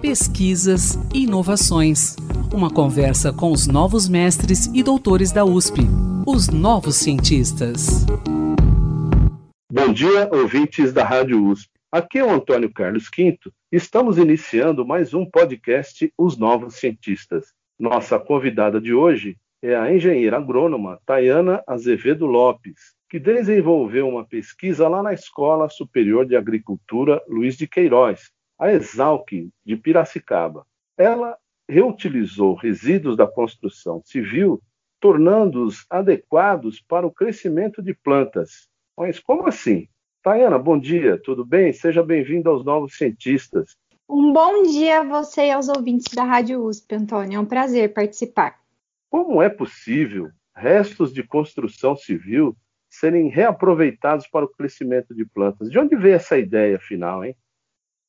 Pesquisas e inovações. Uma conversa com os novos mestres e doutores da USP, os novos cientistas. Bom dia, ouvintes da Rádio USP. Aqui é o Antônio Carlos Quinto. Estamos iniciando mais um podcast Os Novos Cientistas. Nossa convidada de hoje é a engenheira agrônoma Tayana Azevedo Lopes, que desenvolveu uma pesquisa lá na Escola Superior de Agricultura Luiz de Queiroz, a Exalc de Piracicaba. Ela reutilizou resíduos da construção civil, tornando-os adequados para o crescimento de plantas. Mas como assim? Tayana, bom dia, tudo bem? Seja bem-vinda aos Novos Cientistas. Um bom dia a você e aos ouvintes da Rádio USP, Antônio. É um prazer participar. Como é possível restos de construção civil serem reaproveitados para o crescimento de plantas? De onde veio essa ideia, afinal, hein?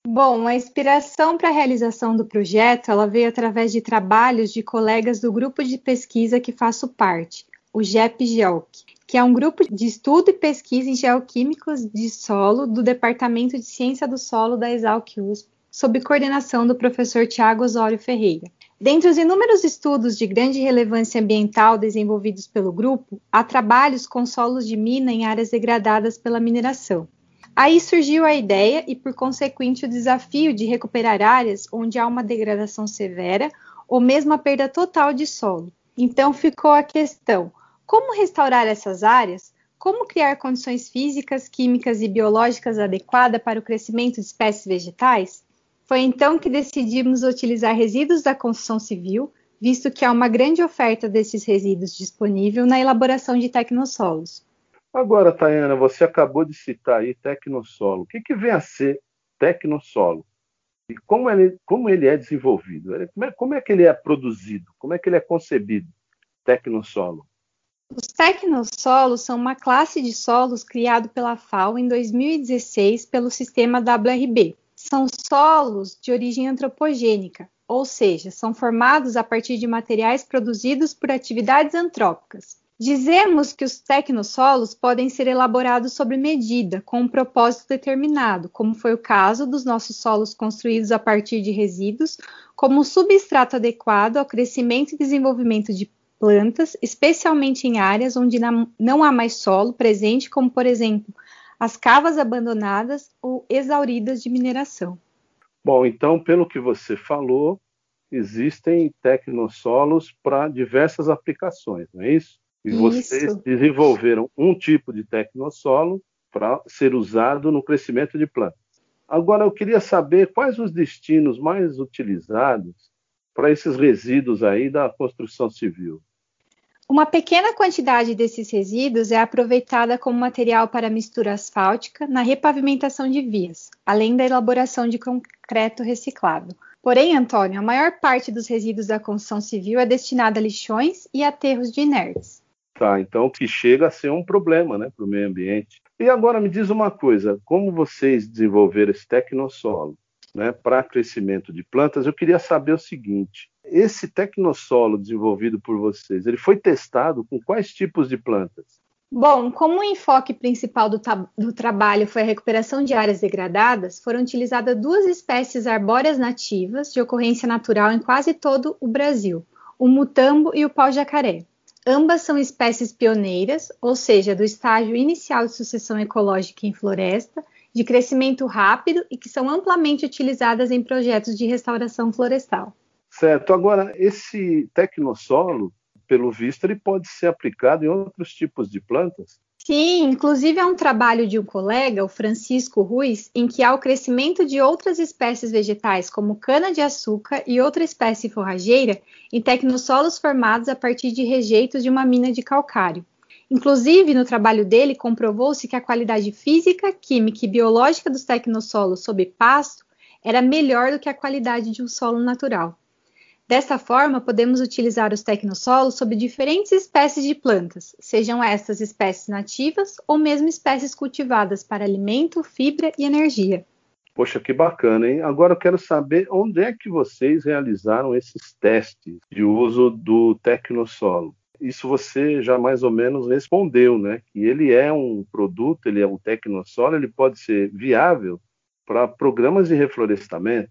Bom, a inspiração para a realização do projeto ela veio através de trabalhos de colegas do grupo de pesquisa que faço parte, o GEP-GEOC, que é um grupo de estudo e pesquisa em geoquímicos de solo do Departamento de Ciência do Solo da Exalc USP, sob coordenação do professor Tiago Osório Ferreira. Dentre os inúmeros estudos de grande relevância ambiental desenvolvidos pelo grupo, há trabalhos com solos de mina em áreas degradadas pela mineração. Aí surgiu a ideia e, por consequente, o desafio de recuperar áreas onde há uma degradação severa ou mesmo a perda total de solo. Então ficou a questão: como restaurar essas áreas? Como criar condições físicas, químicas e biológicas adequadas para o crescimento de espécies vegetais? Foi então que decidimos utilizar resíduos da construção civil, visto que há uma grande oferta desses resíduos disponível na elaboração de tecnossolos. Agora, Tayana, você acabou de citar aí tecnossolo. O que, que vem a ser tecnossolo? E como ele, como ele é desenvolvido? Como é, como é que ele é produzido? Como é que ele é concebido? Tecnossolo. Os tecnossolos são uma classe de solos criado pela FAO em 2016 pelo sistema WRB, são solos de origem antropogênica, ou seja, são formados a partir de materiais produzidos por atividades antrópicas. Dizemos que os tecnossolos podem ser elaborados sob medida, com um propósito determinado, como foi o caso dos nossos solos construídos a partir de resíduos, como substrato adequado ao crescimento e desenvolvimento de plantas, especialmente em áreas onde não há mais solo presente, como por exemplo as cavas abandonadas ou exauridas de mineração. Bom, então, pelo que você falou, existem tecnossolos para diversas aplicações, não é isso? E isso. vocês desenvolveram um tipo de tecnossolo para ser usado no crescimento de plantas. Agora, eu queria saber quais os destinos mais utilizados para esses resíduos aí da construção civil. Uma pequena quantidade desses resíduos é aproveitada como material para mistura asfáltica na repavimentação de vias, além da elaboração de concreto reciclado. Porém, Antônio, a maior parte dos resíduos da construção civil é destinada a lixões e aterros de inertes. Tá, então que chega a ser um problema né, para o meio ambiente. E agora me diz uma coisa: como vocês desenvolveram esse tecnossolo né, para crescimento de plantas? Eu queria saber o seguinte: esse tecnossolo desenvolvido por vocês, ele foi testado com quais tipos de plantas? Bom, como o enfoque principal do, do, trabalho foi a recuperação de áreas degradadas, foram utilizadas duas espécies arbóreas nativas de ocorrência natural em quase todo o Brasil, o mutambo e o pau-jacaré. Ambas são espécies pioneiras, ou seja, do estágio inicial de sucessão ecológica em floresta, de crescimento rápido e que são amplamente utilizadas em projetos de restauração florestal. Certo. Agora, esse tecnossolo, pelo visto, ele pode ser aplicado em outros tipos de plantas? Sim, inclusive é um trabalho de um colega, o Francisco Ruiz, em que há o crescimento de outras espécies vegetais, como cana-de-açúcar e outra espécie forrageira, em tecnossolos formados a partir de rejeitos de uma mina de calcário. Inclusive, no trabalho dele, comprovou-se que a qualidade física, química e biológica dos tecnossolos sob pasto era melhor do que a qualidade de um solo natural. Dessa forma, podemos utilizar os tecnossolos sobre diferentes espécies de plantas, sejam estas espécies nativas ou mesmo espécies cultivadas para alimento, fibra e energia. Poxa, que bacana, hein? Agora eu quero saber onde é que vocês realizaram esses testes de uso do tecnossolo. Isso você já mais ou menos respondeu, né? Que ele é um produto, ele é um tecnossolo, ele pode ser viável para programas de reflorestamento.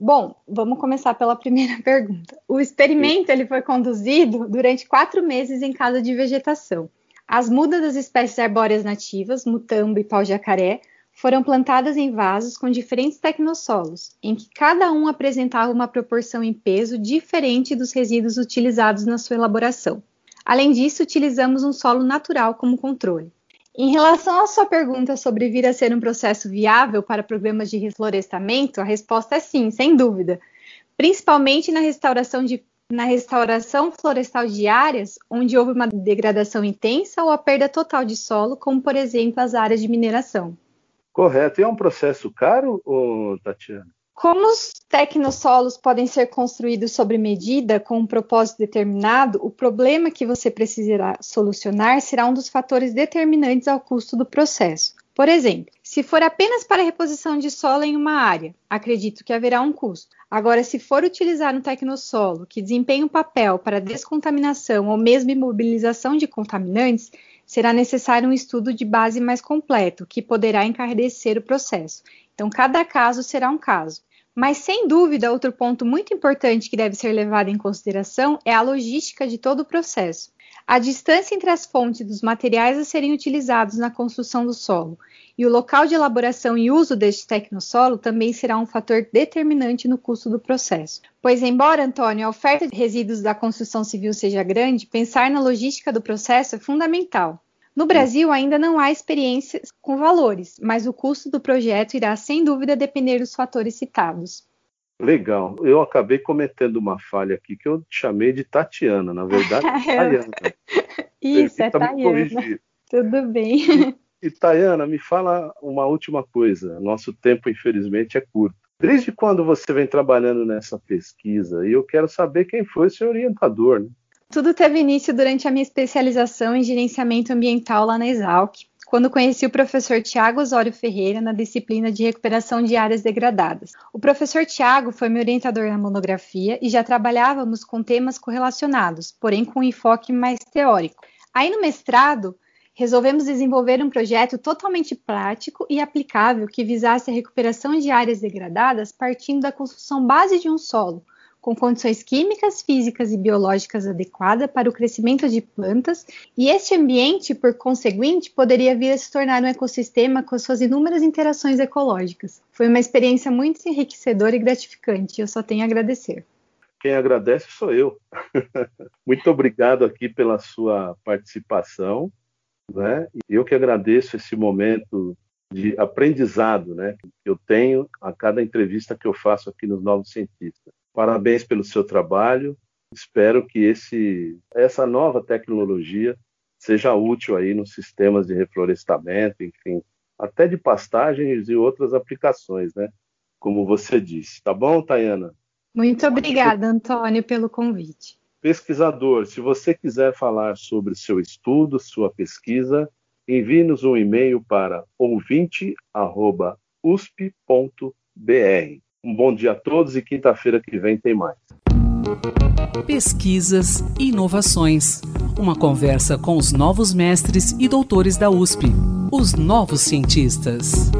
Bom, vamos começar pela primeira pergunta. O experimento ele foi conduzido durante quatro meses em casa de vegetação. As mudas das espécies arbóreas nativas, mutambo e pau-jacaré, foram plantadas em vasos com diferentes tecnossolos, em que cada um apresentava uma proporção em peso diferente dos resíduos utilizados na sua elaboração. Além disso, utilizamos um solo natural como controle. Em relação à sua pergunta sobre vir a ser um processo viável para programas de reflorestamento, a resposta é sim, sem dúvida. Principalmente na restauração, de, na restauração florestal de áreas onde houve uma degradação intensa ou a perda total de solo, como por exemplo as áreas de mineração. Correto. E é um processo caro, Tatiana? Como os tecnossolos podem ser construídos sobre medida com um propósito determinado, o problema que você precisará solucionar será um dos fatores determinantes ao custo do processo. Por exemplo, se for apenas para reposição de solo em uma área, acredito que haverá um custo. Agora, se for utilizar um tecnossolo que desempenha um papel para descontaminação ou mesmo imobilização de contaminantes, será necessário um estudo de base mais completo, que poderá encardecer o processo. Então, cada caso será um caso. Mas, sem dúvida, outro ponto muito importante que deve ser levado em consideração é a logística de todo o processo. A distância entre as fontes dos materiais a serem utilizados na construção do solo e o local de elaboração e uso deste tecnossolo também será um fator determinante no custo do processo. Pois, embora, Antônio, a oferta de resíduos da construção civil seja grande, pensar na logística do processo é fundamental. No Brasil, ainda não há experiências com valores, mas o custo do projeto irá, sem dúvida, depender dos fatores citados. Legal. Eu acabei cometendo uma falha aqui que eu chamei de Tatiana, na verdade, Tayana. Isso, é Tayana. Tudo bem. E, e Tayana, me fala uma última coisa. Nosso tempo, infelizmente, é curto. Desde quando você vem trabalhando nessa pesquisa? E eu quero saber quem foi seu orientador, né? Tudo teve início durante a minha especialização em gerenciamento ambiental lá na Exalc, quando conheci o professor Tiago Osório Ferreira na disciplina de recuperação de áreas degradadas. O professor Tiago foi meu orientador na monografia e já trabalhávamos com temas correlacionados, porém com um enfoque mais teórico. Aí no mestrado, resolvemos desenvolver um projeto totalmente prático e aplicável que visasse a recuperação de áreas degradadas partindo da construção base de um solo, com condições químicas, físicas e biológicas adequadas para o crescimento de plantas, e este ambiente, por conseguinte, poderia vir a se tornar um ecossistema com suas inúmeras interações ecológicas. Foi uma experiência muito enriquecedora e gratificante, eu só tenho a agradecer. Quem agradece sou eu. muito obrigado aqui pela sua participação. Né? Eu que agradeço esse momento de aprendizado né, que eu tenho a cada entrevista que eu faço aqui nos Novos Cientistas. Parabéns pelo seu trabalho. Espero que esse, essa nova tecnologia seja útil aí nos sistemas de reflorestamento, enfim, até de pastagens e outras aplicações, né? Como você disse. Tá bom, Tayana? Muito obrigada, Antônio, pelo convite. Pesquisador, se você quiser falar sobre seu estudo, sua pesquisa, envie-nos um e-mail para ouvinte.usp.br. Um bom dia a todos e quinta-feira que vem tem mais. Pesquisas e inovações. Uma conversa com os novos mestres e doutores da USP, os novos cientistas.